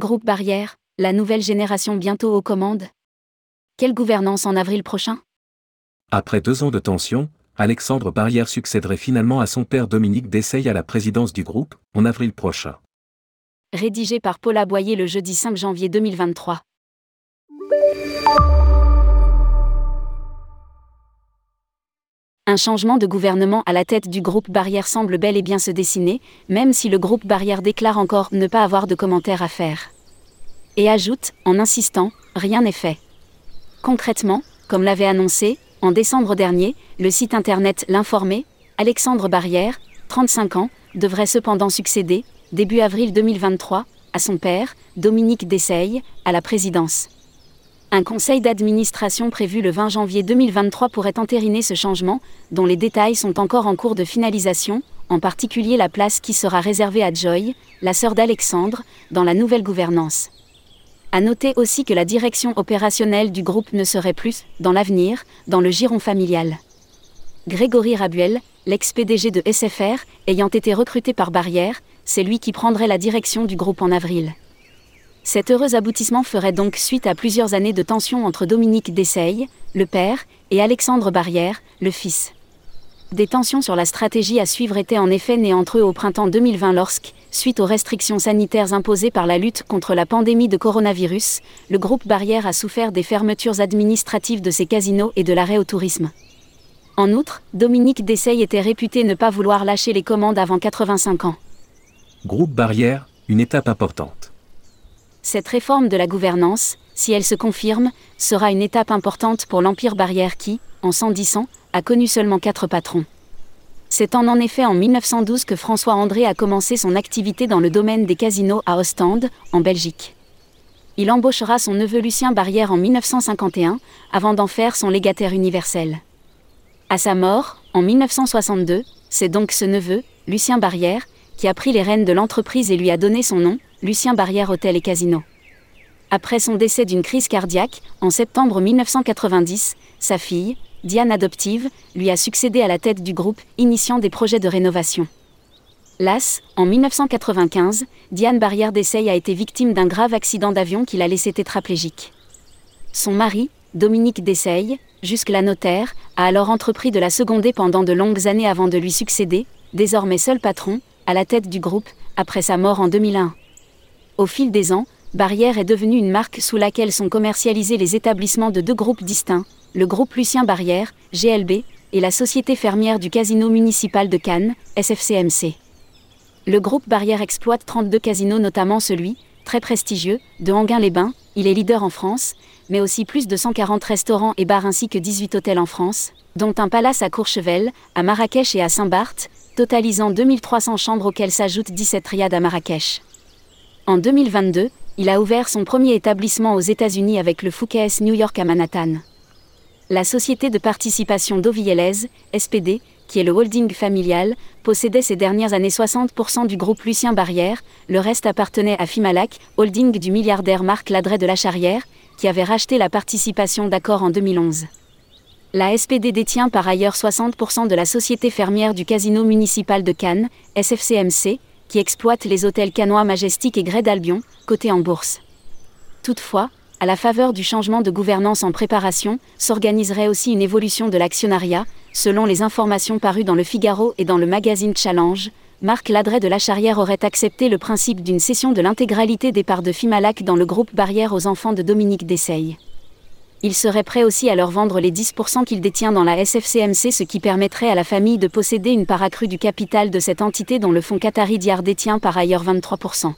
Groupe Barrière, la nouvelle génération bientôt aux commandes Quelle gouvernance en avril prochain? Après deux ans de tension, Alexandre Barrière succéderait finalement à son père Dominique Dessailles à la présidence du groupe, en avril prochain. Rédigé par Paula Boyer le jeudi 5 janvier 2023. Un changement de gouvernement à la tête du groupe Barrière semble bel et bien se dessiner, même si le groupe Barrière déclare encore ne pas avoir de commentaires à faire. Et ajoute, en insistant, rien n'est fait. Concrètement, comme l'avait annoncé, en décembre dernier, le site internet L'Informé, Alexandre Barrière, 35 ans, devrait cependant succéder, début avril 2023, à son père, Dominique Dessailles, à la présidence. Un conseil d'administration prévu le 20 janvier 2023 pourrait entériner ce changement, dont les détails sont encore en cours de finalisation, en particulier la place qui sera réservée à Joy, la sœur d'Alexandre, dans la nouvelle gouvernance. À noter aussi que la direction opérationnelle du groupe ne serait plus, dans l'avenir, dans le giron familial. Grégory Rabuel, l'ex-PDG de SFR, ayant été recruté par Barrière, c'est lui qui prendrait la direction du groupe en avril. Cet heureux aboutissement ferait donc suite à plusieurs années de tensions entre Dominique Dessailles, le père, et Alexandre Barrière, le fils. Des tensions sur la stratégie à suivre étaient en effet nées entre eux au printemps 2020 lorsque, suite aux restrictions sanitaires imposées par la lutte contre la pandémie de coronavirus, le groupe Barrière a souffert des fermetures administratives de ses casinos et de l'arrêt au tourisme. En outre, Dominique Dessailles était réputé ne pas vouloir lâcher les commandes avant 85 ans. Groupe Barrière, une étape importante. Cette réforme de la gouvernance, si elle se confirme, sera une étape importante pour l'Empire barrière qui, en 110 ans, a connu seulement quatre patrons. C'est en en effet en 1912 que François André a commencé son activité dans le domaine des casinos à Ostende, en Belgique. Il embauchera son neveu Lucien Barrière en 1951, avant d'en faire son légataire universel. À sa mort, en 1962, c'est donc ce neveu, Lucien Barrière, qui a pris les rênes de l'entreprise et lui a donné son nom, Lucien Barrière Hôtel et Casino. Après son décès d'une crise cardiaque, en septembre 1990, sa fille, Diane Adoptive, lui a succédé à la tête du groupe, initiant des projets de rénovation. Las, en 1995, Diane Barrière d'Essay a été victime d'un grave accident d'avion qui l'a laissé tétraplégique. Son mari, Dominique Dessailles, jusque-là notaire, a alors entrepris de la seconder pendant de longues années avant de lui succéder, désormais seul patron, à la tête du groupe, après sa mort en 2001. Au fil des ans, Barrière est devenue une marque sous laquelle sont commercialisés les établissements de deux groupes distincts, le groupe Lucien Barrière, GLB, et la Société fermière du Casino municipal de Cannes, SFCMC. Le groupe Barrière exploite 32 casinos, notamment celui, très prestigieux, de Anguin-les-Bains, il est leader en France, mais aussi plus de 140 restaurants et bars ainsi que 18 hôtels en France, dont un palace à Courchevel, à Marrakech et à Saint-Barth, totalisant 2300 chambres auxquelles s'ajoutent 17 riades à Marrakech. En 2022, il a ouvert son premier établissement aux États-Unis avec le Fouquet's New York à Manhattan. La société de participation d'Ovielez, SPD, qui est le holding familial, possédait ces dernières années 60% du groupe Lucien Barrière, le reste appartenait à Fimalac, holding du milliardaire Marc Ladret de la Charrière, qui avait racheté la participation d'accord en 2011. La SPD détient par ailleurs 60% de la société fermière du Casino municipal de Cannes, SFCMC, qui exploite les hôtels canois Majestic et Grès d'Albion, cotés en bourse. Toutefois, à la faveur du changement de gouvernance en préparation, s'organiserait aussi une évolution de l'actionnariat, selon les informations parues dans le Figaro et dans le magazine Challenge. Marc Ladret de la Charrière aurait accepté le principe d'une cession de l'intégralité des parts de Fimalac dans le groupe Barrière aux enfants de Dominique Dessailles. Il serait prêt aussi à leur vendre les 10% qu'il détient dans la SFCMC, ce qui permettrait à la famille de posséder une part accrue du capital de cette entité dont le fonds Qatari Diar détient par ailleurs 23%.